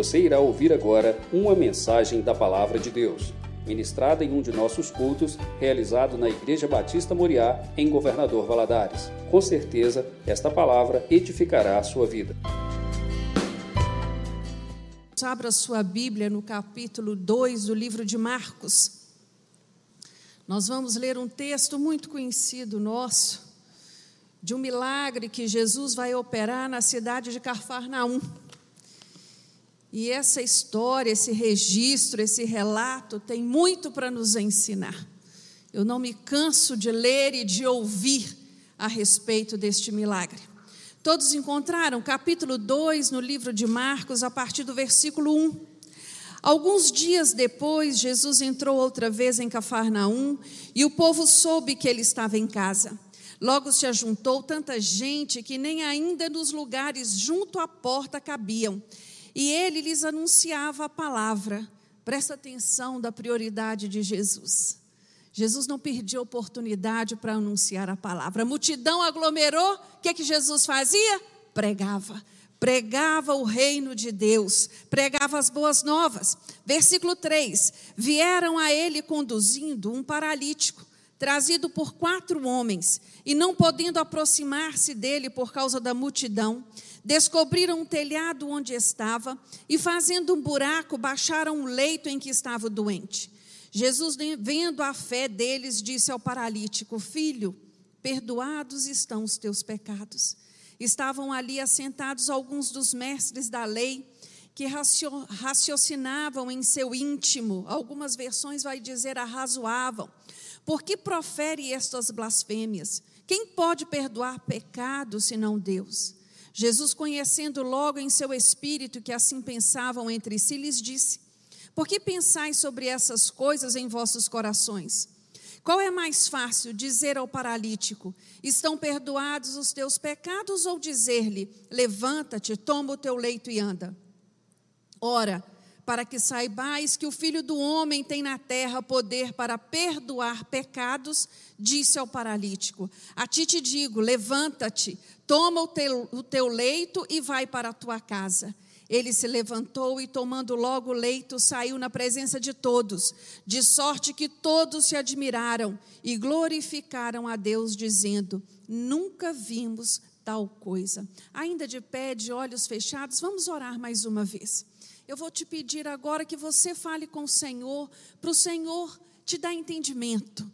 Você irá ouvir agora uma mensagem da Palavra de Deus, ministrada em um de nossos cultos, realizado na Igreja Batista Moriá, em Governador Valadares. Com certeza, esta palavra edificará a sua vida. Abra sua Bíblia no capítulo 2 do livro de Marcos. Nós vamos ler um texto muito conhecido nosso, de um milagre que Jesus vai operar na cidade de Cafarnaum. E essa história, esse registro, esse relato tem muito para nos ensinar. Eu não me canso de ler e de ouvir a respeito deste milagre. Todos encontraram capítulo 2 no livro de Marcos, a partir do versículo 1. Alguns dias depois, Jesus entrou outra vez em Cafarnaum e o povo soube que ele estava em casa. Logo se ajuntou tanta gente que nem ainda nos lugares junto à porta cabiam. E ele lhes anunciava a palavra. Presta atenção da prioridade de Jesus. Jesus não perdia oportunidade para anunciar a palavra. A multidão aglomerou, o que, é que Jesus fazia? Pregava pregava o reino de Deus, pregava as boas novas. Versículo 3: Vieram a ele conduzindo um paralítico, trazido por quatro homens, e não podendo aproximar-se dele por causa da multidão, descobriram um telhado onde estava e, fazendo um buraco, baixaram o leito em que estava o doente. Jesus, vendo a fé deles, disse ao paralítico: Filho, perdoados estão os teus pecados. Estavam ali assentados alguns dos mestres da lei que raciocinavam em seu íntimo, algumas versões vai dizer arrazoavam. Por que profere estas blasfêmias? Quem pode perdoar pecado senão Deus? Jesus, conhecendo logo em seu espírito que assim pensavam entre si, lhes disse: Por que pensais sobre essas coisas em vossos corações? Qual é mais fácil, dizer ao paralítico: Estão perdoados os teus pecados, ou dizer-lhe: Levanta-te, toma o teu leito e anda? Ora, para que saibais que o Filho do Homem tem na terra poder para perdoar pecados, disse ao paralítico: A ti te digo: levanta-te, toma o teu, o teu leito e vai para a tua casa. Ele se levantou e, tomando logo o leito, saiu na presença de todos, de sorte que todos se admiraram e glorificaram a Deus, dizendo: Nunca vimos tal coisa. Ainda de pé, de olhos fechados, vamos orar mais uma vez. Eu vou te pedir agora que você fale com o Senhor, para o Senhor te dar entendimento,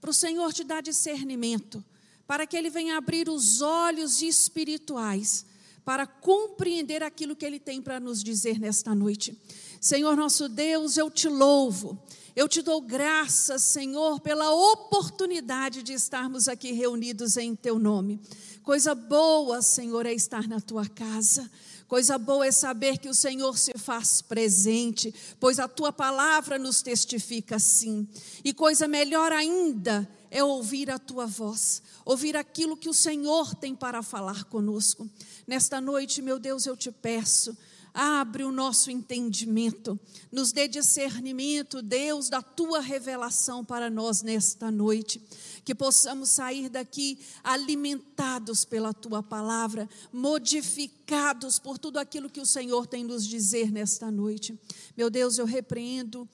para o Senhor te dar discernimento, para que Ele venha abrir os olhos espirituais para compreender aquilo que Ele tem para nos dizer nesta noite. Senhor nosso Deus, eu te louvo. Eu te dou graças, Senhor, pela oportunidade de estarmos aqui reunidos em Teu nome. Coisa boa, Senhor, é estar na Tua casa. Coisa boa é saber que o Senhor se faz presente, pois a Tua palavra nos testifica assim. E coisa melhor ainda é ouvir a Tua voz, ouvir aquilo que o Senhor tem para falar conosco. Nesta noite, meu Deus, eu te peço, abre o nosso entendimento, nos dê discernimento, Deus, da tua revelação para nós nesta noite, que possamos sair daqui alimentados pela tua palavra, modificados por tudo aquilo que o Senhor tem nos dizer nesta noite. Meu Deus, eu repreendo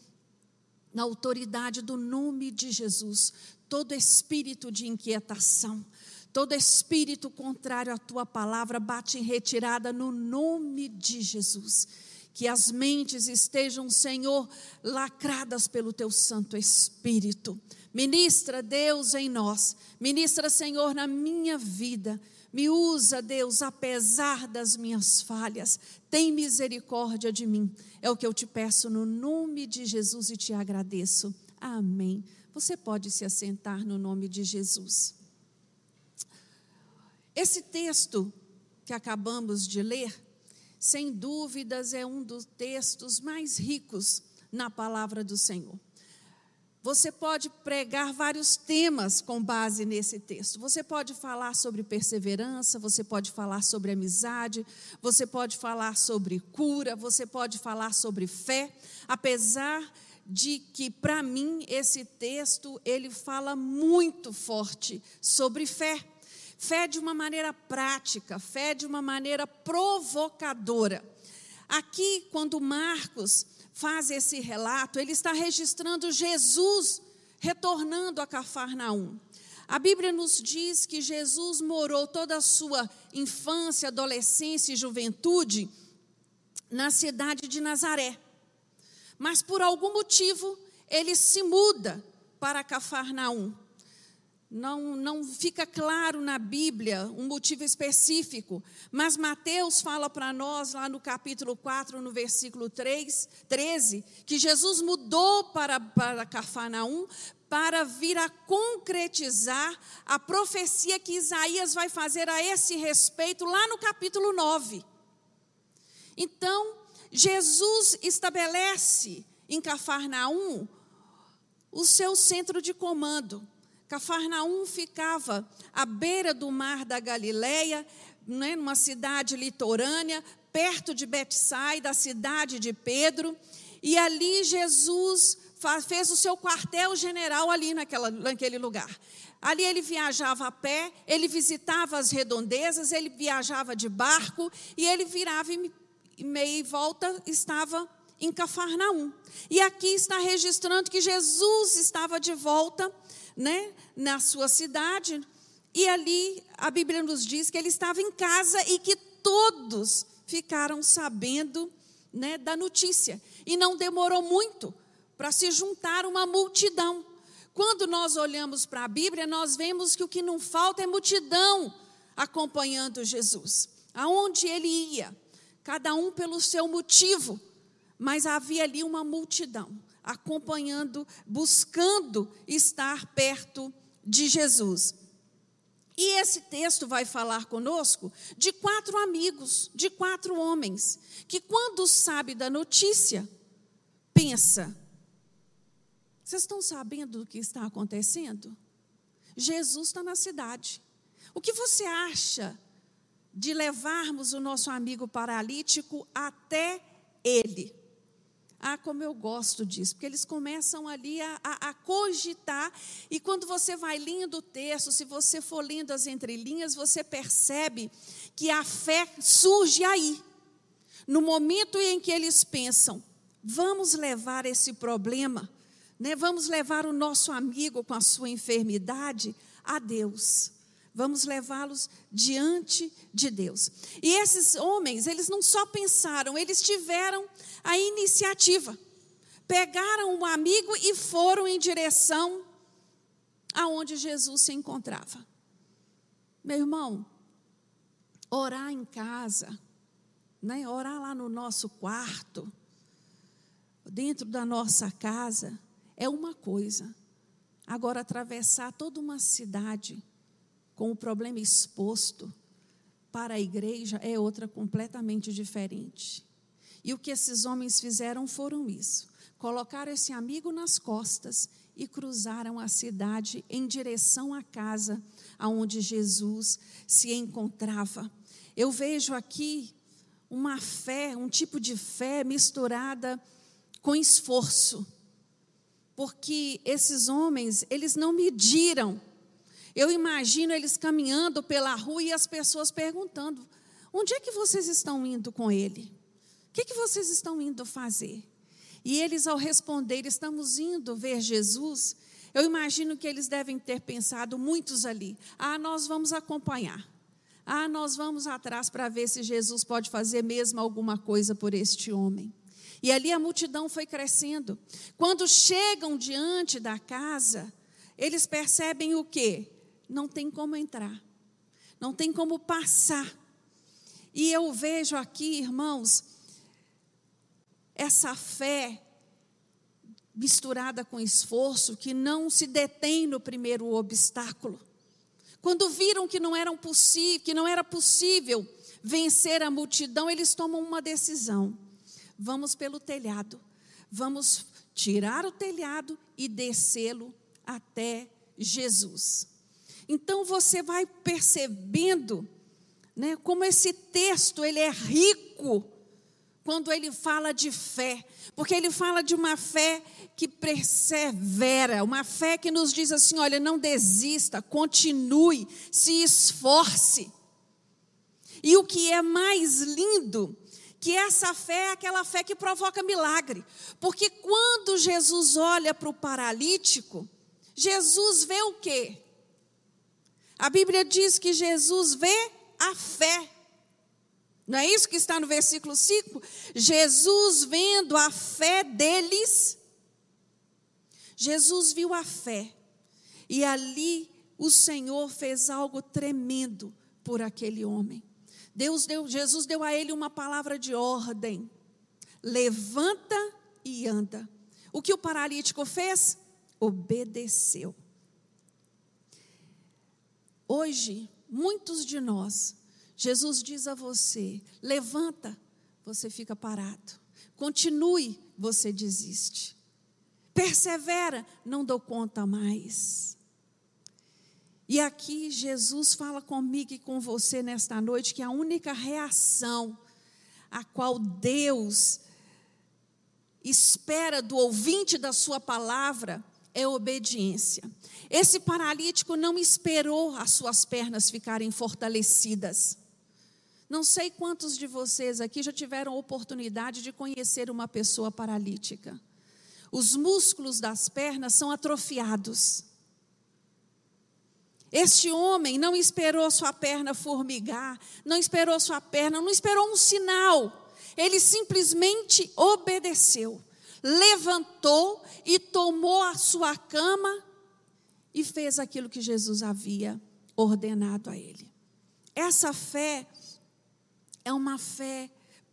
na autoridade do nome de Jesus todo espírito de inquietação, todo espírito contrário à tua palavra bate em retirada no nome de Jesus. Que as mentes estejam, Senhor, lacradas pelo teu Santo Espírito. Ministra, Deus, em nós. Ministra, Senhor, na minha vida. Me usa, Deus, apesar das minhas falhas. Tem misericórdia de mim. É o que eu te peço no nome de Jesus e te agradeço. Amém. Você pode se assentar no nome de Jesus. Esse texto que acabamos de ler, sem dúvidas, é um dos textos mais ricos na palavra do Senhor. Você pode pregar vários temas com base nesse texto. Você pode falar sobre perseverança, você pode falar sobre amizade, você pode falar sobre cura, você pode falar sobre fé, apesar de que para mim esse texto ele fala muito forte sobre fé. Fé de uma maneira prática, fé de uma maneira provocadora. aqui, quando Marcos faz esse relato, ele está registrando Jesus retornando a Cafarnaum. A Bíblia nos diz que Jesus morou toda a sua infância, adolescência e juventude na cidade de Nazaré. Mas por algum motivo ele se muda para Cafarnaum. Não, não fica claro na Bíblia um motivo específico, mas Mateus fala para nós, lá no capítulo 4, no versículo 3, 13, que Jesus mudou para, para Cafarnaum para vir a concretizar a profecia que Isaías vai fazer a esse respeito lá no capítulo 9. Então, Jesus estabelece em Cafarnaum o seu centro de comando. Cafarnaum ficava à beira do mar da Galileia, né, numa cidade litorânea, perto de Betsaida, da cidade de Pedro, e ali Jesus fez o seu quartel-general ali naquela, naquele lugar. Ali ele viajava a pé, ele visitava as redondezas, ele viajava de barco e ele virava e meia volta estava em Cafarnaum. E aqui está registrando que Jesus estava de volta né, na sua cidade, e ali a Bíblia nos diz que ele estava em casa e que todos ficaram sabendo né, da notícia. E não demorou muito para se juntar uma multidão. Quando nós olhamos para a Bíblia, nós vemos que o que não falta é multidão acompanhando Jesus. Aonde ele ia, cada um pelo seu motivo, mas havia ali uma multidão acompanhando, buscando estar perto de Jesus. E esse texto vai falar conosco de quatro amigos, de quatro homens, que quando sabe da notícia, pensa: vocês estão sabendo do que está acontecendo? Jesus está na cidade. O que você acha de levarmos o nosso amigo paralítico até ele? Ah, como eu gosto disso, porque eles começam ali a, a, a, cogitar, e quando você vai lendo o texto, se você for lendo as entrelinhas, você percebe que a fé surge aí, no momento em que eles pensam: vamos levar esse problema, né, vamos levar o nosso amigo com a sua enfermidade a Deus. Vamos levá-los diante de Deus. E esses homens, eles não só pensaram, eles tiveram a iniciativa. Pegaram um amigo e foram em direção aonde Jesus se encontrava. Meu irmão, orar em casa, né? orar lá no nosso quarto, dentro da nossa casa, é uma coisa. Agora, atravessar toda uma cidade com o problema exposto para a igreja é outra completamente diferente. E o que esses homens fizeram foram isso: colocaram esse amigo nas costas e cruzaram a cidade em direção à casa aonde Jesus se encontrava. Eu vejo aqui uma fé, um tipo de fé misturada com esforço. Porque esses homens, eles não mediram eu imagino eles caminhando pela rua e as pessoas perguntando: onde é que vocês estão indo com ele? O que, é que vocês estão indo fazer? E eles, ao responder, estamos indo ver Jesus, eu imagino que eles devem ter pensado, muitos ali, ah, nós vamos acompanhar. Ah, nós vamos atrás para ver se Jesus pode fazer mesmo alguma coisa por este homem. E ali a multidão foi crescendo. Quando chegam diante da casa, eles percebem o quê? Não tem como entrar, não tem como passar. E eu vejo aqui, irmãos, essa fé misturada com esforço que não se detém no primeiro obstáculo. Quando viram que não era possível, que não era possível vencer a multidão, eles tomam uma decisão. Vamos pelo telhado. Vamos tirar o telhado e descê-lo até Jesus. Então você vai percebendo, né, como esse texto ele é rico quando ele fala de fé, porque ele fala de uma fé que persevera, uma fé que nos diz assim: olha, não desista, continue, se esforce. E o que é mais lindo, que essa fé é aquela fé que provoca milagre. Porque quando Jesus olha para o paralítico, Jesus vê o quê? A Bíblia diz que Jesus vê a fé. Não é isso que está no versículo 5? Jesus vendo a fé deles, Jesus viu a fé, e ali o Senhor fez algo tremendo por aquele homem. Deus deu, Jesus deu a ele uma palavra de ordem: levanta e anda. O que o paralítico fez? Obedeceu. Hoje, muitos de nós Jesus diz a você: levanta, você fica parado. Continue, você desiste. Persevera, não dou conta mais. E aqui Jesus fala comigo e com você nesta noite que a única reação a qual Deus espera do ouvinte da sua palavra é obediência. Esse paralítico não esperou as suas pernas ficarem fortalecidas. Não sei quantos de vocês aqui já tiveram oportunidade de conhecer uma pessoa paralítica. Os músculos das pernas são atrofiados. Este homem não esperou sua perna formigar, não esperou sua perna, não esperou um sinal. Ele simplesmente obedeceu, levantou e tomou a sua cama e fez aquilo que Jesus havia ordenado a ele. Essa fé é uma fé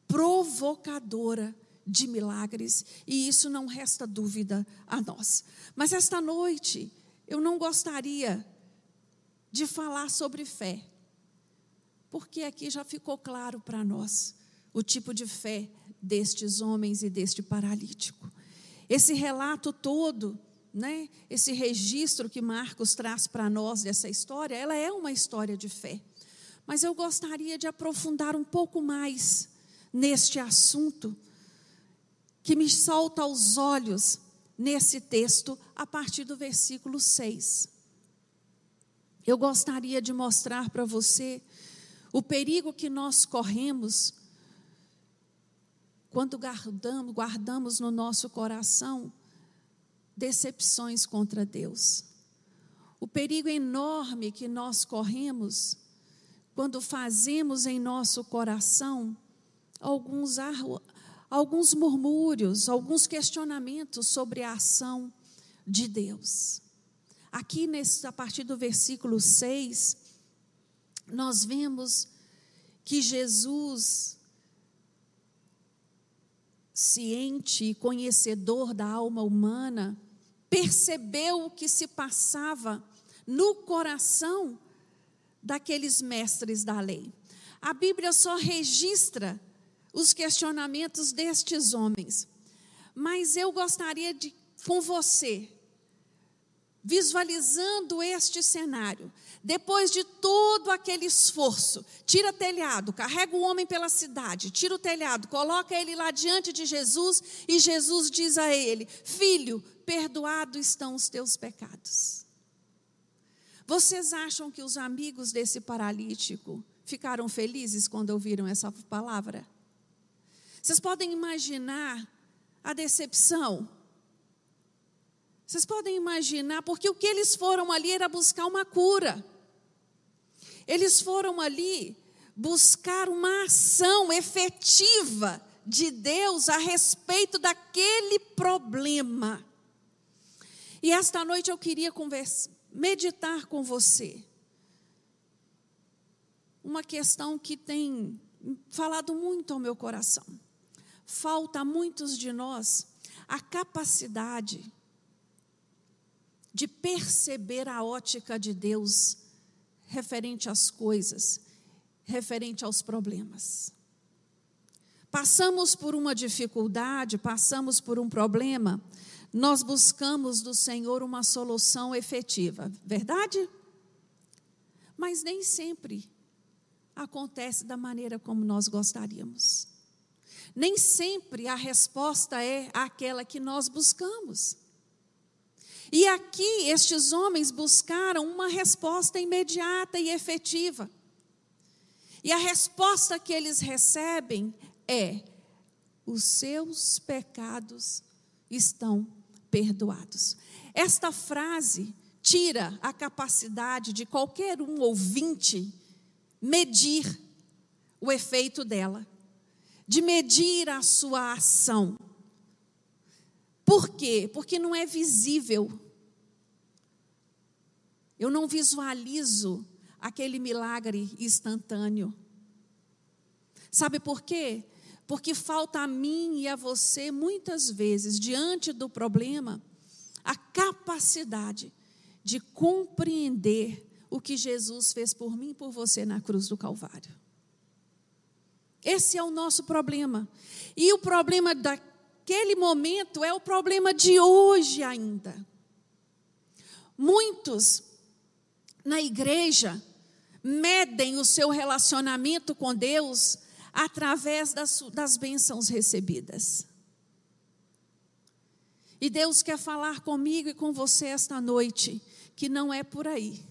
provocadora de milagres, e isso não resta dúvida a nós. Mas esta noite, eu não gostaria de falar sobre fé, porque aqui já ficou claro para nós o tipo de fé destes homens e deste paralítico. Esse relato todo, né, esse registro que Marcos traz para nós dessa história, ela é uma história de fé. Mas eu gostaria de aprofundar um pouco mais neste assunto que me salta aos olhos nesse texto a partir do versículo 6. Eu gostaria de mostrar para você o perigo que nós corremos quando guardamos, guardamos no nosso coração decepções contra Deus. O perigo enorme que nós corremos quando fazemos em nosso coração alguns, alguns murmúrios, alguns questionamentos sobre a ação de Deus. Aqui, nesse, a partir do versículo 6, nós vemos que Jesus, ciente e conhecedor da alma humana, percebeu o que se passava no coração daqueles mestres da lei. A Bíblia só registra os questionamentos destes homens. Mas eu gostaria de, com você, visualizando este cenário, depois de todo aquele esforço, tira telhado, carrega o homem pela cidade, tira o telhado, coloca ele lá diante de Jesus e Jesus diz a ele: Filho, perdoados estão os teus pecados. Vocês acham que os amigos desse paralítico ficaram felizes quando ouviram essa palavra? Vocês podem imaginar a decepção? Vocês podem imaginar, porque o que eles foram ali era buscar uma cura. Eles foram ali buscar uma ação efetiva de Deus a respeito daquele problema. E esta noite eu queria conversar meditar com você. Uma questão que tem falado muito ao meu coração. Falta a muitos de nós a capacidade de perceber a ótica de Deus referente às coisas, referente aos problemas. Passamos por uma dificuldade, passamos por um problema, nós buscamos do Senhor uma solução efetiva, verdade? Mas nem sempre acontece da maneira como nós gostaríamos. Nem sempre a resposta é aquela que nós buscamos. E aqui estes homens buscaram uma resposta imediata e efetiva. E a resposta que eles recebem é: os seus pecados estão perdoados. Esta frase tira a capacidade de qualquer um ouvinte medir o efeito dela, de medir a sua ação. Por quê? Porque não é visível. Eu não visualizo aquele milagre instantâneo. Sabe por quê? Porque falta a mim e a você, muitas vezes, diante do problema, a capacidade de compreender o que Jesus fez por mim e por você na cruz do Calvário. Esse é o nosso problema. E o problema daquele momento é o problema de hoje ainda. Muitos na igreja medem o seu relacionamento com Deus através das, das bênçãos recebidas. E Deus quer falar comigo e com você esta noite, que não é por aí.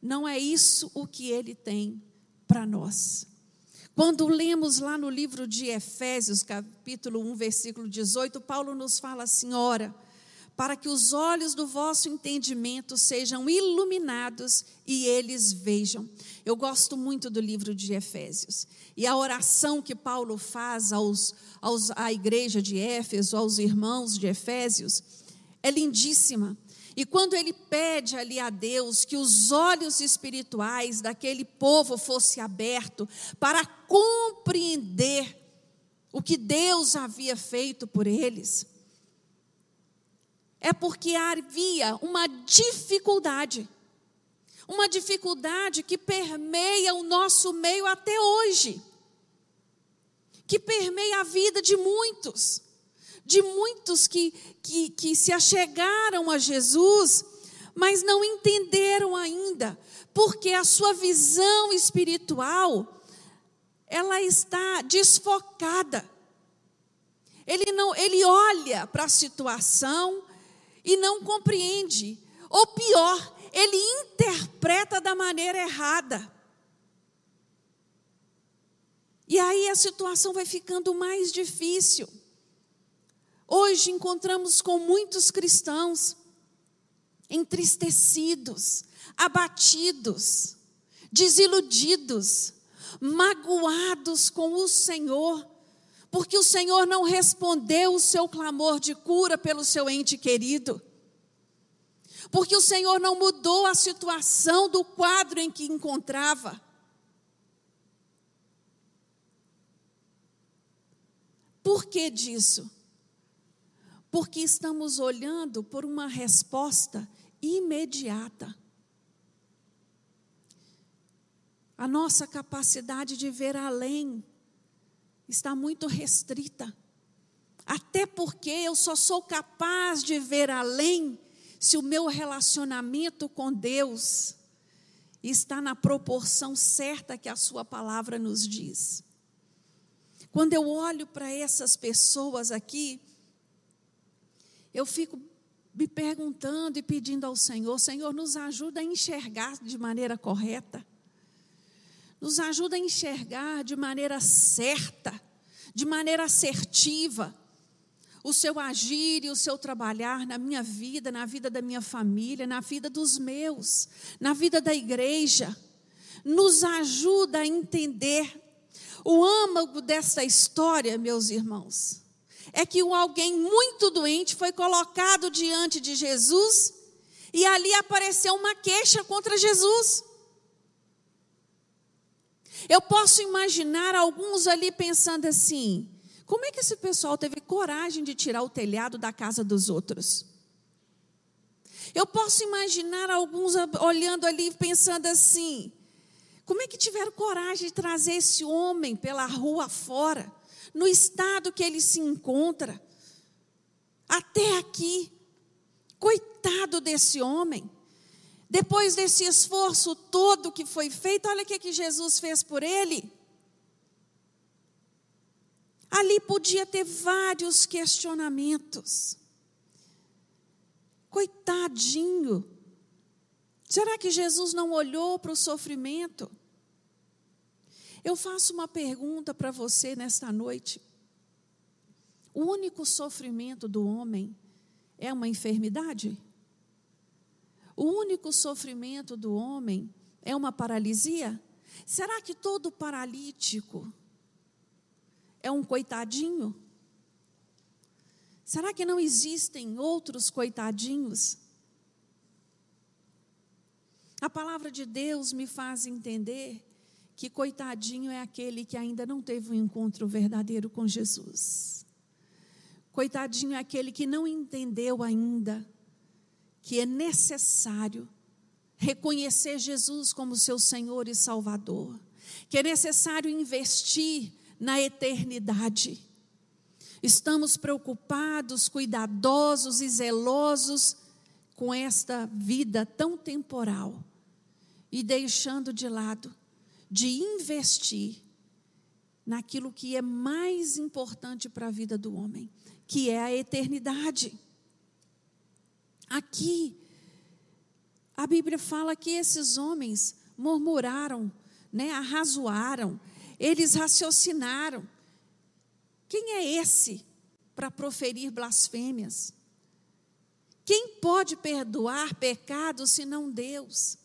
Não é isso o que Ele tem para nós. Quando lemos lá no livro de Efésios, capítulo 1, versículo 18, Paulo nos fala assim: ora, para que os olhos do vosso entendimento sejam iluminados e eles vejam. Eu gosto muito do livro de Efésios. E a oração que Paulo faz aos, aos, à igreja de Éfeso, aos irmãos de Efésios, é lindíssima. E quando ele pede ali a Deus que os olhos espirituais daquele povo fossem abertos para compreender o que Deus havia feito por eles, é porque havia uma dificuldade, uma dificuldade que permeia o nosso meio até hoje, que permeia a vida de muitos, de muitos que, que, que se achegaram a Jesus, mas não entenderam ainda, porque a sua visão espiritual, ela está desfocada. Ele não, ele olha para a situação, e não compreende. Ou pior, ele interpreta da maneira errada. E aí a situação vai ficando mais difícil. Hoje encontramos com muitos cristãos entristecidos, abatidos, desiludidos, magoados com o Senhor, porque o Senhor não respondeu o seu clamor de cura pelo seu ente querido. Porque o Senhor não mudou a situação do quadro em que encontrava. Por que disso? Porque estamos olhando por uma resposta imediata. A nossa capacidade de ver além está muito restrita. Até porque eu só sou capaz de ver além se o meu relacionamento com Deus está na proporção certa que a Sua palavra nos diz. Quando eu olho para essas pessoas aqui, eu fico me perguntando e pedindo ao Senhor: Senhor, nos ajuda a enxergar de maneira correta nos ajuda a enxergar de maneira certa, de maneira assertiva, o seu agir e o seu trabalhar na minha vida, na vida da minha família, na vida dos meus, na vida da igreja. Nos ajuda a entender o âmago dessa história, meus irmãos. É que um alguém muito doente foi colocado diante de Jesus e ali apareceu uma queixa contra Jesus. Eu posso imaginar alguns ali pensando assim: como é que esse pessoal teve coragem de tirar o telhado da casa dos outros? Eu posso imaginar alguns olhando ali pensando assim: como é que tiveram coragem de trazer esse homem pela rua fora, no estado que ele se encontra, até aqui? Coitado desse homem. Depois desse esforço todo que foi feito, olha o que, Jesus fez por ele. Ali podia ter vários questionamentos. Coitadinho. Será que Jesus não olhou para o sofrimento? Eu faço uma pergunta para você nesta noite. O único sofrimento do homem é uma enfermidade? O único sofrimento do homem é uma paralisia? Será que todo paralítico é um coitadinho? Será que não existem outros coitadinhos? A palavra de Deus me faz entender que coitadinho é aquele que ainda não teve um encontro verdadeiro com Jesus. Coitadinho é aquele que não entendeu ainda que é necessário reconhecer Jesus como seu Senhor e Salvador, que é necessário investir na eternidade. Estamos preocupados, cuidadosos e zelosos com esta vida tão temporal e deixando de lado de investir naquilo que é mais importante para a vida do homem, que é a eternidade. Aqui, a Bíblia fala que esses homens murmuraram, né, arrazoaram, eles raciocinaram. Quem é esse para proferir blasfêmias? Quem pode perdoar pecados senão Deus?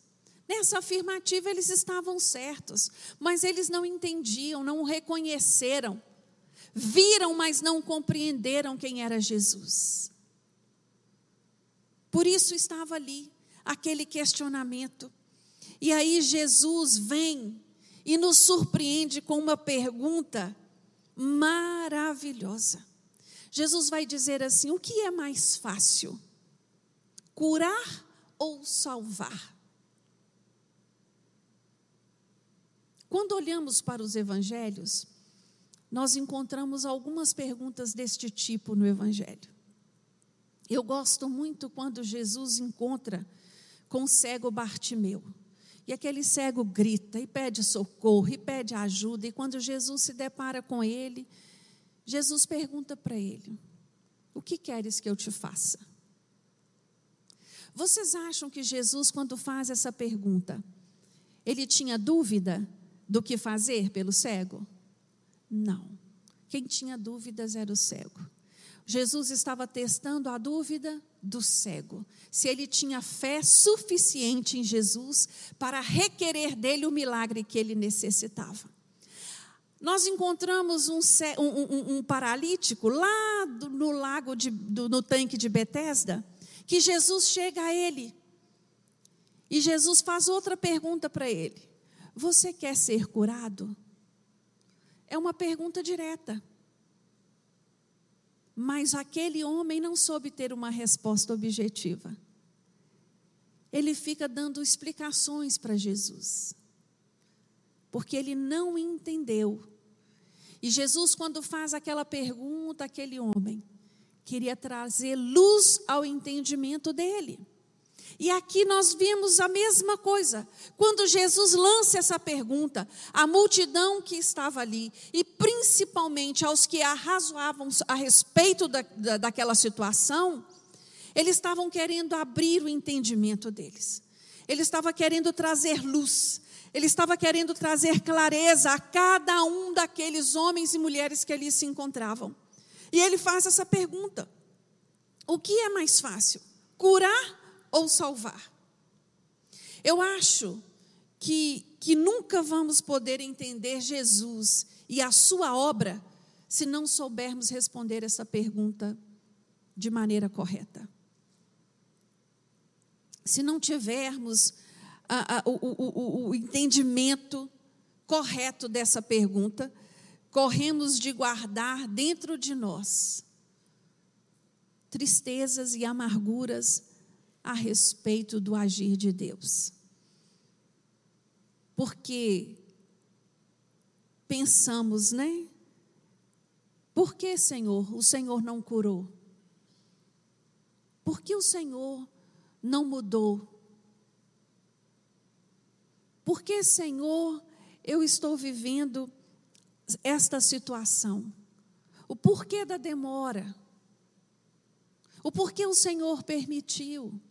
Nessa afirmativa eles estavam certos, mas eles não entendiam, não o reconheceram. Viram, mas não compreenderam quem era Jesus. Por isso estava ali aquele questionamento. E aí Jesus vem e nos surpreende com uma pergunta maravilhosa. Jesus vai dizer assim: o que é mais fácil? Curar ou salvar? Quando olhamos para os evangelhos, nós encontramos algumas perguntas deste tipo no evangelho. Eu gosto muito quando Jesus encontra com o cego Bartimeu. E aquele cego grita e pede socorro e pede ajuda. E quando Jesus se depara com ele, Jesus pergunta para ele: O que queres que eu te faça? Vocês acham que Jesus, quando faz essa pergunta, ele tinha dúvida do que fazer pelo cego? Não. Quem tinha dúvidas era o cego. Jesus estava testando a dúvida do cego, se ele tinha fé suficiente em Jesus para requerer dele o milagre que ele necessitava. Nós encontramos um, um, um paralítico lá do, no lago, de, do, no tanque de Betesda, que Jesus chega a ele. E Jesus faz outra pergunta para ele: Você quer ser curado? É uma pergunta direta. Mas aquele homem não soube ter uma resposta objetiva. Ele fica dando explicações para Jesus, porque ele não entendeu. E Jesus, quando faz aquela pergunta, aquele homem queria trazer luz ao entendimento dele. E aqui nós vimos a mesma coisa. Quando Jesus lança essa pergunta, a multidão que estava ali, e principalmente aos que arrazoavam a respeito da, da, daquela situação, eles estavam querendo abrir o entendimento deles. Ele estava querendo trazer luz. Ele estava querendo trazer clareza a cada um daqueles homens e mulheres que ali se encontravam. E ele faz essa pergunta: O que é mais fácil? Curar ou salvar. Eu acho que, que nunca vamos poder entender Jesus e a sua obra se não soubermos responder essa pergunta de maneira correta. Se não tivermos a, a, o, o, o entendimento correto dessa pergunta, corremos de guardar dentro de nós tristezas e amarguras a respeito do agir de Deus. Porque pensamos, né? Por que, Senhor, o Senhor não curou? Por que o Senhor não mudou? Por que, Senhor, eu estou vivendo esta situação? O porquê da demora? O porquê o Senhor permitiu?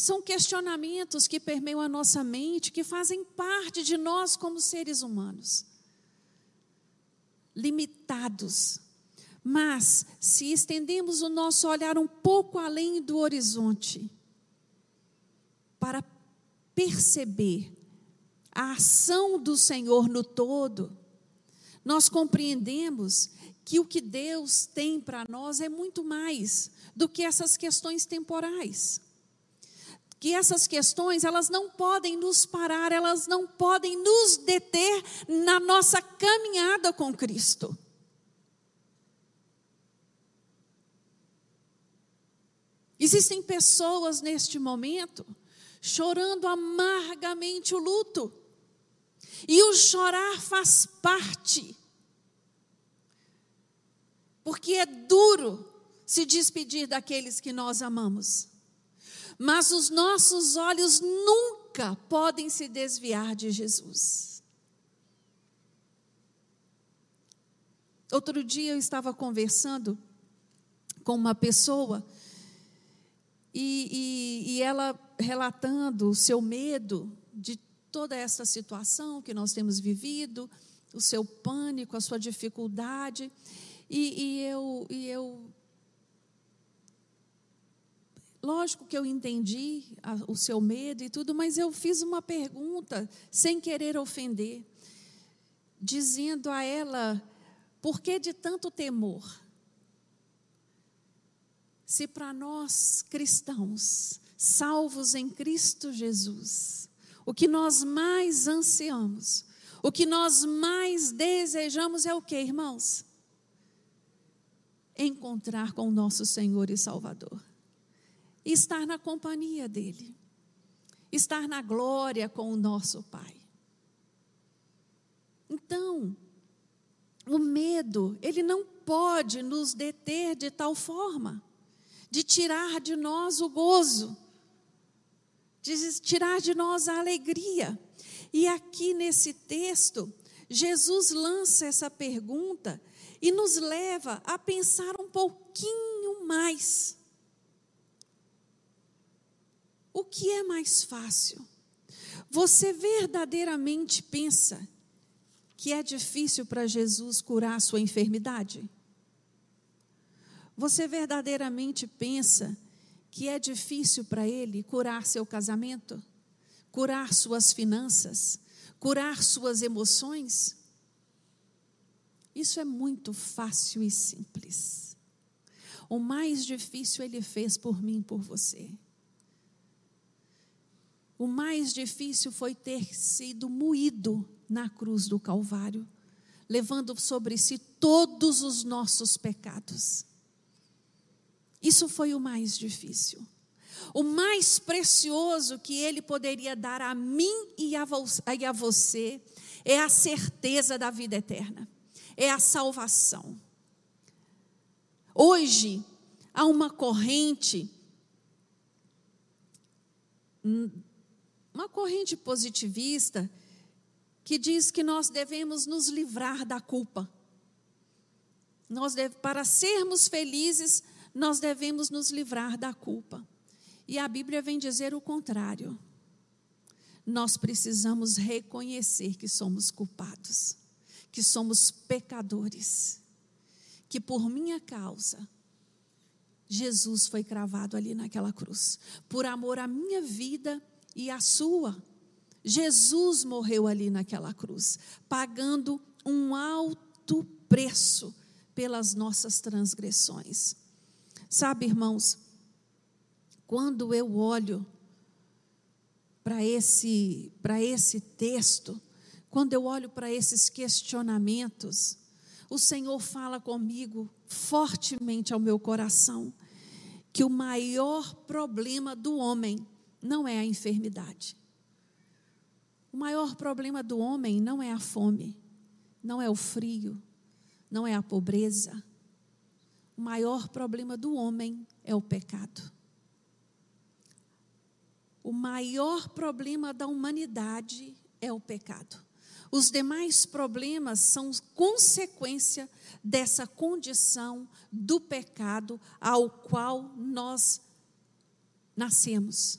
São questionamentos que permeiam a nossa mente, que fazem parte de nós como seres humanos. limitados. Mas, se estendemos o nosso olhar um pouco além do horizonte, para perceber a ação do Senhor no todo, nós compreendemos que o que Deus tem para nós é muito mais do que essas questões temporais. Que essas questões, elas não podem nos parar, elas não podem nos deter na nossa caminhada com Cristo. Existem pessoas neste momento chorando amargamente o luto. E o chorar faz parte. Porque é duro se despedir daqueles que nós amamos. Mas os nossos olhos nunca podem se desviar de Jesus. Outro dia eu estava conversando com uma pessoa e, e, e ela relatando o seu medo de toda essa situação que nós temos vivido, o seu pânico, a sua dificuldade. E, e, eu, e eu. Lógico que eu entendi a, o seu medo e tudo, mas eu fiz uma pergunta, sem querer ofender, dizendo a ela: por que de tanto temor? Se para nós cristãos, salvos em Cristo Jesus, o que nós mais ansiamos, o que nós mais desejamos é o que, irmãos? Encontrar com o nosso Senhor e Salvador, estar na companhia dEle, estar na glória com o nosso Pai. Então, o medo, ele não pode nos deter de tal forma, de tirar de nós o gozo de tirar de nós a alegria. E aqui nesse texto, Jesus lança essa pergunta e nos leva a pensar um pouquinho mais. O que é mais fácil? Você verdadeiramente pensa que é difícil para Jesus curar a sua enfermidade? Você verdadeiramente pensa que é difícil para ele curar seu casamento, curar suas finanças, curar suas emoções? Isso é muito fácil e simples. O mais difícil ele fez por mim por você. O mais difícil foi ter sido moído na cruz do Calvário, levando sobre si todos os nossos pecados. Isso foi o mais difícil. O mais precioso que ele poderia dar a mim e a, você é a certeza da vida eterna, é a salvação. Hoje, há uma corrente, uma corrente positivista, que diz que nós devemos nos livrar da culpa. Nós deve, para sermos felizes, nós devemos nos livrar da culpa. E a Bíblia vem dizer o contrário. Nós precisamos reconhecer que somos culpados, que somos pecadores, que por minha causa Jesus foi cravado ali naquela cruz, por amor à minha vida e à sua. Jesus morreu ali naquela cruz, pagando um alto preço pelas nossas transgressões. Sabe, irmãos, quando eu olho para esse, para esse texto, quando eu olho para esses questionamentos, o Senhor fala comigo fortemente ao meu coração que o maior problema do homem não é a enfermidade. O maior problema do homem não é a fome, não é o frio, não é a pobreza, o maior problema do homem é o pecado. O maior problema da humanidade é o pecado. Os demais problemas são consequência dessa condição do pecado ao qual nós nascemos.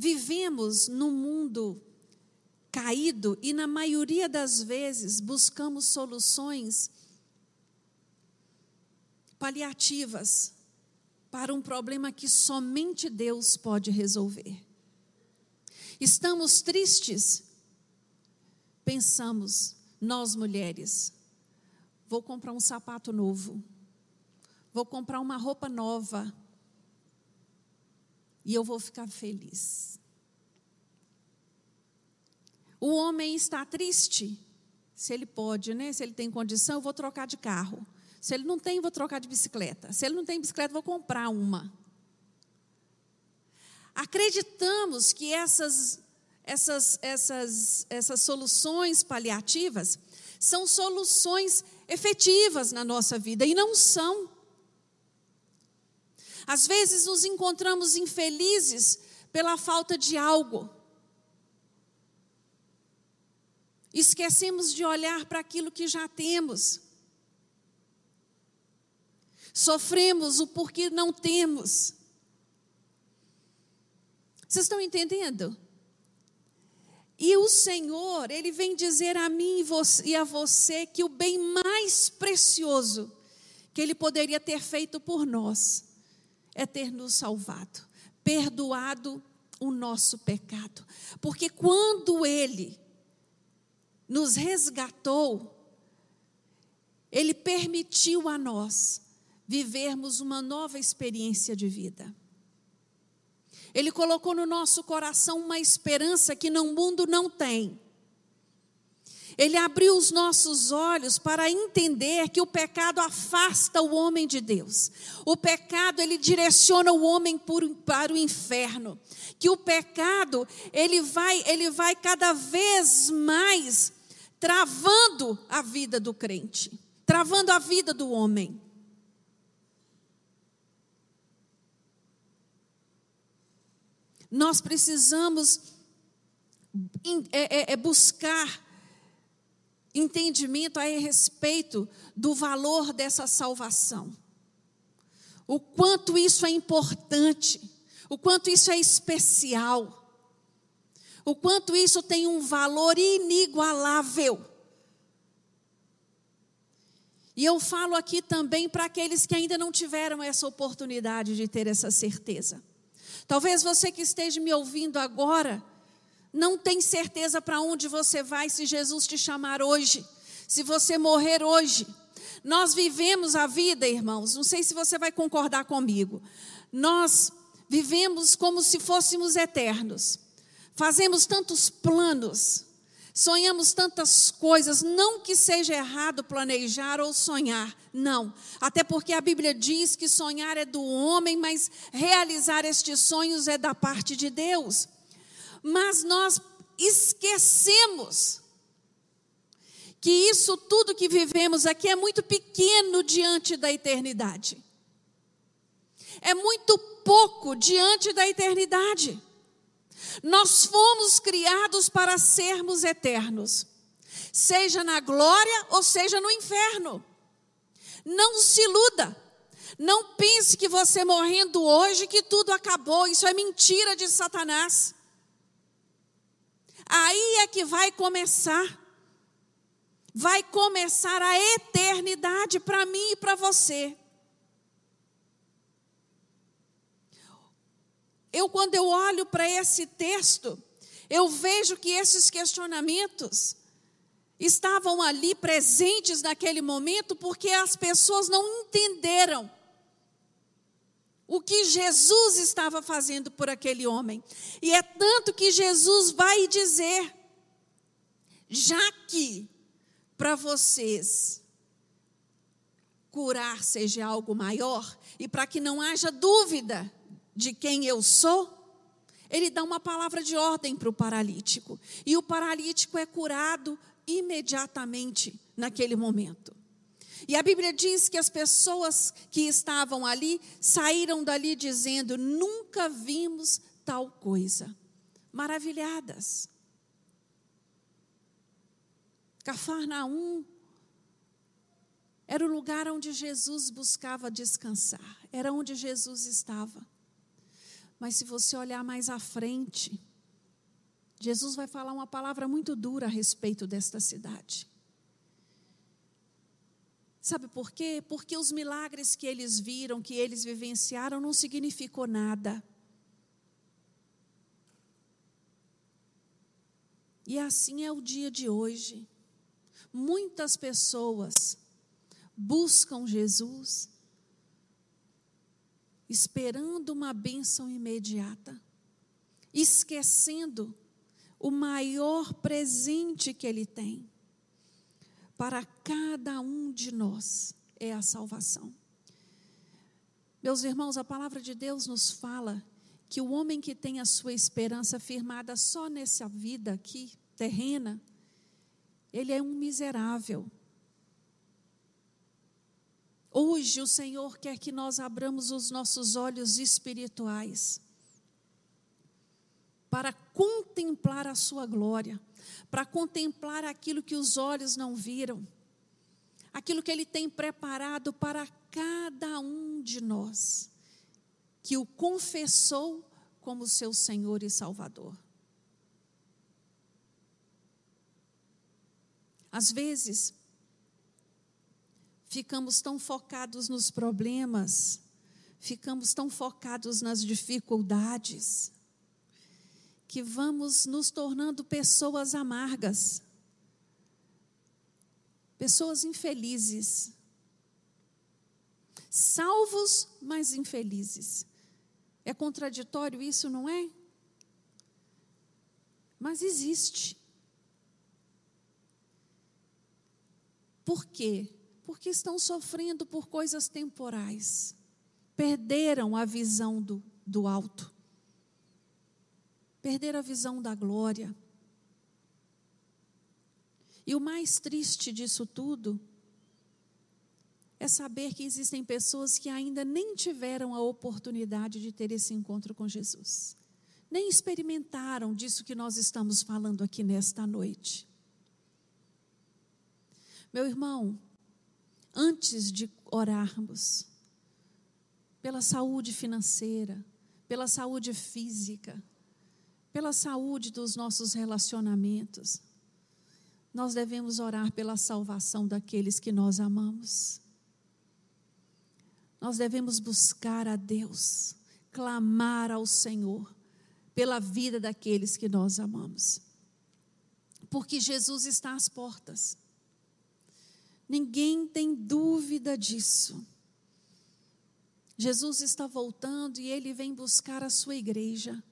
Vivemos num mundo caído e, na maioria das vezes, buscamos soluções paliativas para um problema que somente Deus pode resolver. Estamos tristes? Pensamos, nós mulheres, vou comprar um sapato novo, vou comprar uma roupa nova e eu vou ficar feliz. O homem está triste, se ele pode, né? Se ele tem condição, eu vou trocar de carro. Se ele não tem, vou trocar de bicicleta. Se ele não tem bicicleta, vou comprar uma. Acreditamos que essas, essas, essas, essas soluções paliativas são soluções efetivas na nossa vida e não são. Às vezes nos encontramos infelizes pela falta de algo. Esquecemos de olhar para aquilo que já temos. Sofremos o porquê não temos. Vocês estão entendendo? E o Senhor, Ele vem dizer a mim e a você que o bem mais precioso que Ele poderia ter feito por nós é ter nos salvado, perdoado o nosso pecado. Porque quando Ele nos resgatou, Ele permitiu a nós vivermos uma nova experiência de vida. Ele colocou no nosso coração uma esperança que no mundo não tem. Ele abriu os nossos olhos para entender que o pecado afasta o homem de Deus. O pecado ele direciona o homem para o inferno. Que o pecado ele vai ele vai cada vez mais travando a vida do crente, travando a vida do homem. Nós precisamos é, é, é buscar entendimento a respeito do valor dessa salvação. O quanto isso é importante, o quanto isso é especial, o quanto isso tem um valor inigualável. E eu falo aqui também para aqueles que ainda não tiveram essa oportunidade de ter essa certeza. Talvez você que esteja me ouvindo agora não tem certeza para onde você vai se Jesus te chamar hoje, se você morrer hoje. Nós vivemos a vida, irmãos, não sei se você vai concordar comigo. Nós vivemos como se fôssemos eternos. Fazemos tantos planos, sonhamos tantas coisas, não que seja errado planejar ou sonhar, não. Até porque a Bíblia diz que sonhar é do homem, mas realizar estes sonhos é da parte de Deus mas nós esquecemos que isso tudo que vivemos aqui é muito pequeno diante da eternidade. É muito pouco diante da eternidade. Nós fomos criados para sermos eternos, seja na glória ou seja no inferno. Não se iluda. Não pense que você morrendo hoje que tudo acabou. Isso é mentira de Satanás. Aí é que vai começar. Vai começar a eternidade para mim e para você. Eu, quando eu olho para esse texto, eu vejo que esses questionamentos estavam ali presentes naquele momento porque as pessoas não entenderam o que Jesus estava fazendo por aquele homem. E é tanto que Jesus vai dizer: já que para vocês curar seja algo maior, e para que não haja dúvida de quem eu sou, ele dá uma palavra de ordem para o paralítico. E o paralítico é curado imediatamente naquele momento. E a Bíblia diz que as pessoas que estavam ali saíram dali dizendo: nunca vimos tal coisa. Maravilhadas. Cafarnaum era o lugar onde Jesus buscava descansar, era onde Jesus estava. Mas se você olhar mais à frente, Jesus vai falar uma palavra muito dura a respeito desta cidade. Sabe por quê? Porque os milagres que eles viram, que eles vivenciaram, não significou nada. E assim é o dia de hoje. Muitas pessoas buscam Jesus esperando uma bênção imediata, esquecendo o maior presente que Ele tem para cada um de nós é a salvação. Meus irmãos, a palavra de Deus nos fala que o homem que tem a sua esperança firmada só nessa vida aqui, terrena, ele é um miserável. Hoje o Senhor quer que nós abramos os nossos olhos espirituais para contemplar a sua glória, para contemplar aquilo que os olhos não viram, aquilo que ele tem preparado para cada um de nós, que o confessou como seu Senhor e Salvador. Às vezes, ficamos tão focados nos problemas, ficamos tão focados nas dificuldades, que vamos nos tornando pessoas amargas, pessoas infelizes, salvos, mas infelizes. É contraditório isso, não é? Mas existe. Por quê? Porque estão sofrendo por coisas temporais. Perderam a visão do, do alto perder a visão da glória. E o mais triste disso tudo é saber que existem pessoas que ainda nem tiveram a oportunidade de ter esse encontro com Jesus, nem experimentaram disso que nós estamos falando aqui nesta noite. Meu irmão, antes de orarmos pela saúde financeira, pela saúde física, pela saúde dos nossos relacionamentos. Nós devemos orar pela salvação daqueles que nós amamos. Nós devemos buscar a Deus, clamar ao Senhor pela vida daqueles que nós amamos. Porque Jesus está às portas. Ninguém tem dúvida disso. Jesus está voltando e ele vem buscar a sua igreja.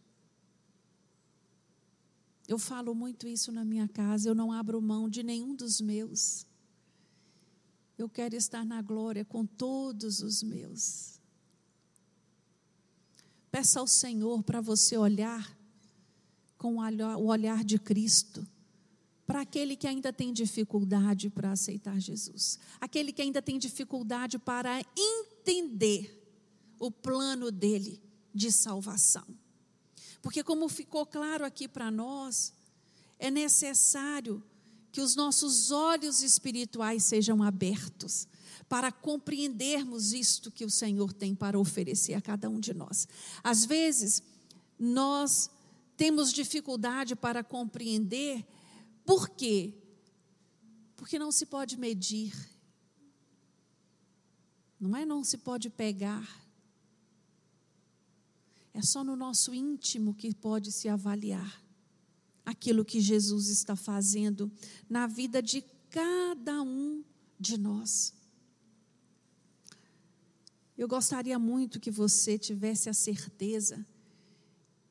Eu falo muito isso na minha casa, eu não abro mão de nenhum dos meus. Eu quero estar na glória com todos os meus. Peça ao Senhor para você olhar com o olhar de Cristo para aquele que ainda tem dificuldade para aceitar Jesus, aquele que ainda tem dificuldade para entender o plano dele de salvação. Porque, como ficou claro aqui para nós, é necessário que os nossos olhos espirituais sejam abertos para compreendermos isto que o Senhor tem para oferecer a cada um de nós. Às vezes, nós temos dificuldade para compreender, por quê? Porque não se pode medir, não é? Não se pode pegar, é só no nosso íntimo que pode se avaliar aquilo que Jesus está fazendo na vida de cada um de nós. Eu gostaria muito que você tivesse a certeza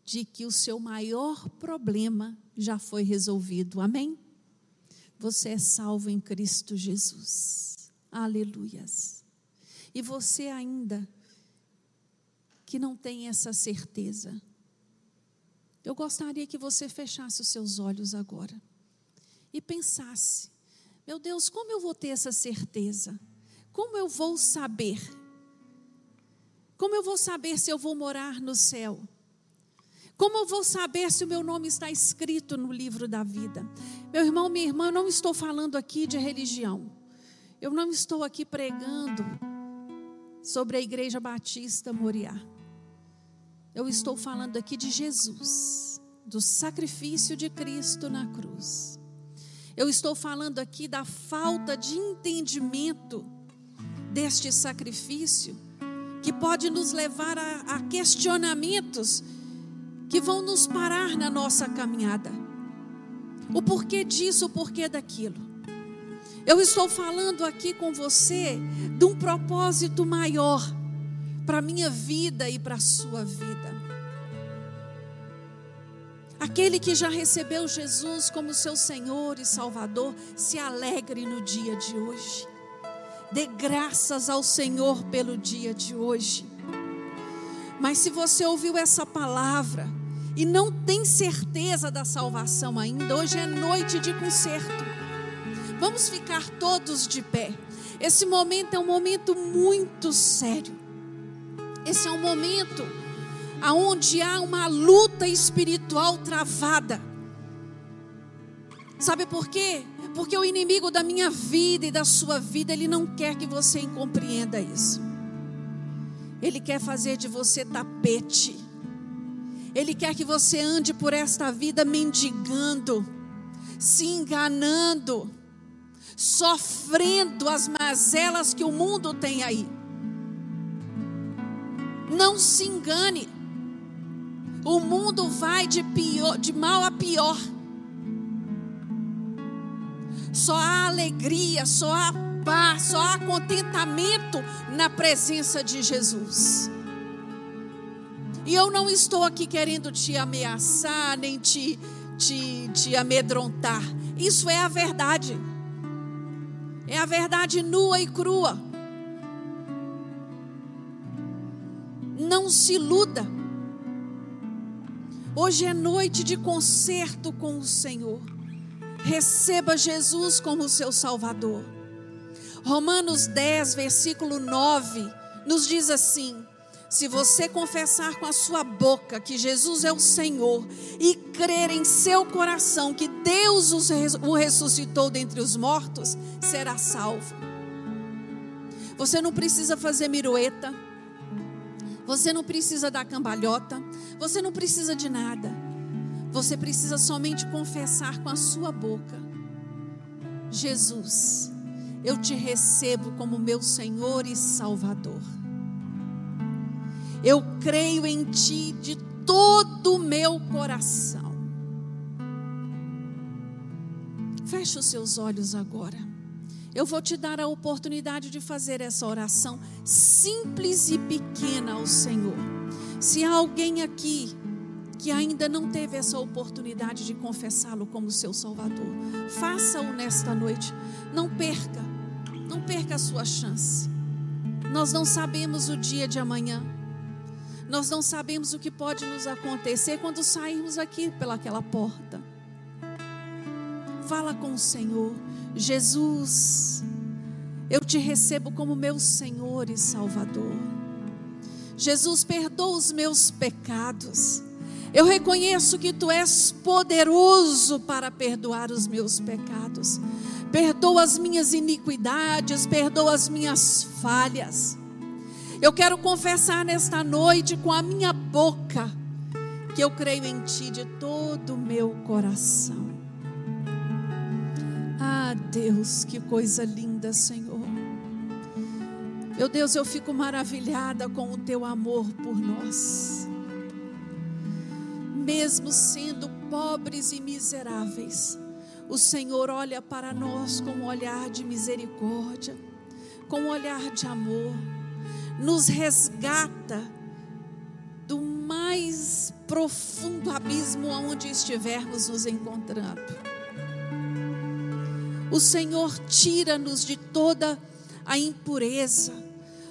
de que o seu maior problema já foi resolvido. Amém? Você é salvo em Cristo Jesus. Aleluias. E você ainda que não tem essa certeza. Eu gostaria que você fechasse os seus olhos agora e pensasse: meu Deus, como eu vou ter essa certeza? Como eu vou saber? Como eu vou saber se eu vou morar no céu? Como eu vou saber se o meu nome está escrito no livro da vida? Meu irmão, minha irmã, eu não estou falando aqui de religião. Eu não estou aqui pregando sobre a Igreja Batista Moriá. Eu estou falando aqui de Jesus, do sacrifício de Cristo na cruz. Eu estou falando aqui da falta de entendimento deste sacrifício, que pode nos levar a, a questionamentos que vão nos parar na nossa caminhada. O porquê disso, o porquê daquilo. Eu estou falando aqui com você de um propósito maior para a minha vida e para a sua vida. Aquele que já recebeu Jesus como seu Senhor e Salvador, se alegre no dia de hoje. Dê graças ao Senhor pelo dia de hoje. Mas se você ouviu essa palavra e não tem certeza da salvação ainda, hoje é noite de conserto. Vamos ficar todos de pé. Esse momento é um momento muito sério. Esse é um momento aonde há uma luta espiritual travada. Sabe por quê? Porque o inimigo da minha vida e da sua vida, ele não quer que você compreenda isso. Ele quer fazer de você tapete. Ele quer que você ande por esta vida mendigando, se enganando, sofrendo as mazelas que o mundo tem aí. Não se engane. O mundo vai de, pior, de mal a pior. Só há alegria, só há paz, só há contentamento na presença de Jesus. E eu não estou aqui querendo te ameaçar, nem te, te, te amedrontar. Isso é a verdade. É a verdade nua e crua. Não se iluda. Hoje é noite de concerto com o Senhor. Receba Jesus como seu Salvador. Romanos 10, versículo 9, nos diz assim: Se você confessar com a sua boca que Jesus é o Senhor e crer em seu coração que Deus o ressuscitou dentre os mortos, será salvo. Você não precisa fazer mirueta. Você não precisa dar cambalhota, você não precisa de nada. Você precisa somente confessar com a sua boca: Jesus, eu te recebo como meu Senhor e Salvador. Eu creio em Ti de todo o meu coração. Feche os seus olhos agora. Eu vou te dar a oportunidade de fazer essa oração simples e pequena ao Senhor. Se há alguém aqui que ainda não teve essa oportunidade de confessá-lo como seu Salvador, faça-o nesta noite. Não perca, não perca a sua chance. Nós não sabemos o dia de amanhã. Nós não sabemos o que pode nos acontecer quando sairmos aqui pelaquela porta. Fala com o Senhor. Jesus, eu te recebo como meu Senhor e Salvador. Jesus, perdoa os meus pecados. Eu reconheço que tu és poderoso para perdoar os meus pecados. Perdoa as minhas iniquidades, perdoa as minhas falhas. Eu quero confessar nesta noite com a minha boca que eu creio em ti de todo o meu coração. Ah, Deus, que coisa linda, Senhor. Meu Deus, eu fico maravilhada com o teu amor por nós. Mesmo sendo pobres e miseráveis, o Senhor olha para nós com um olhar de misericórdia, com um olhar de amor, nos resgata do mais profundo abismo aonde estivermos nos encontrando. O Senhor tira-nos de toda a impureza.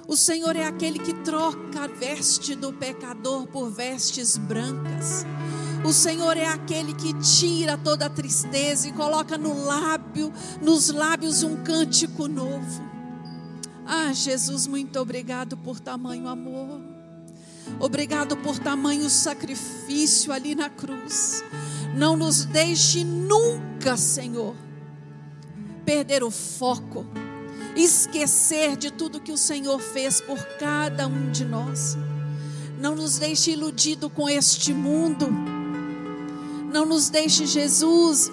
O Senhor é aquele que troca a veste do pecador por vestes brancas. O Senhor é aquele que tira toda a tristeza e coloca no lábio, nos lábios um cântico novo. Ah, Jesus, muito obrigado por tamanho amor. Obrigado por tamanho sacrifício ali na cruz. Não nos deixe nunca, Senhor, perder o foco, esquecer de tudo que o Senhor fez por cada um de nós. Não nos deixe iludido com este mundo. Não nos deixe, Jesus,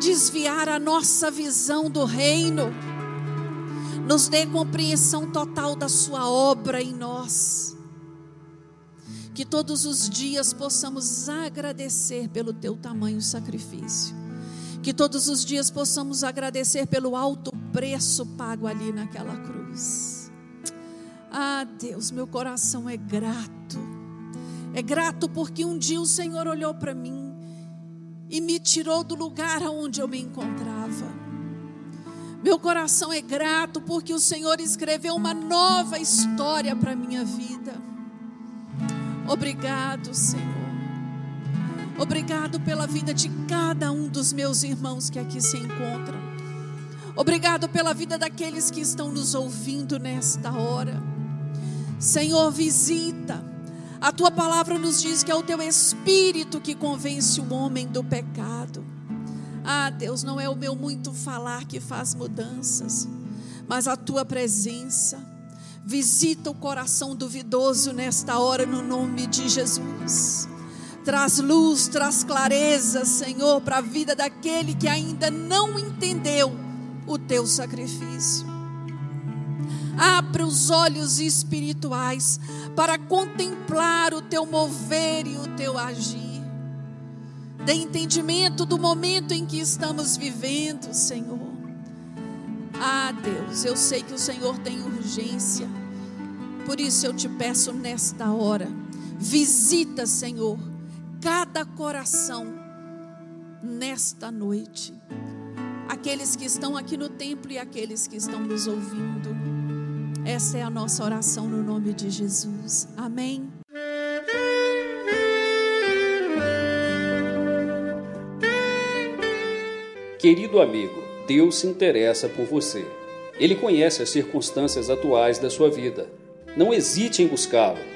desviar a nossa visão do reino. Nos dê compreensão total da Sua obra em nós. Que todos os dias possamos agradecer pelo Teu tamanho sacrifício. Que todos os dias possamos agradecer pelo alto preço pago ali naquela cruz. Ah, Deus, meu coração é grato. É grato porque um dia o Senhor olhou para mim e me tirou do lugar onde eu me encontrava. Meu coração é grato porque o Senhor escreveu uma nova história para minha vida. Obrigado, Senhor. Obrigado pela vida de cada um dos meus irmãos que aqui se encontram. Obrigado pela vida daqueles que estão nos ouvindo nesta hora. Senhor, visita a tua palavra nos diz que é o teu espírito que convence o homem do pecado. Ah, Deus, não é o meu muito falar que faz mudanças, mas a tua presença. Visita o coração duvidoso nesta hora, no nome de Jesus. Traz luz, traz clareza, Senhor, para a vida daquele que ainda não entendeu o teu sacrifício. Abra os olhos espirituais para contemplar o teu mover e o teu agir. Dê entendimento do momento em que estamos vivendo, Senhor. Ah, Deus, eu sei que o Senhor tem urgência. Por isso eu te peço nesta hora, visita, Senhor, cada coração nesta noite. Aqueles que estão aqui no templo e aqueles que estão nos ouvindo. Essa é a nossa oração no nome de Jesus. Amém. Querido amigo, Deus se interessa por você. Ele conhece as circunstâncias atuais da sua vida. Não hesite em buscá-lo.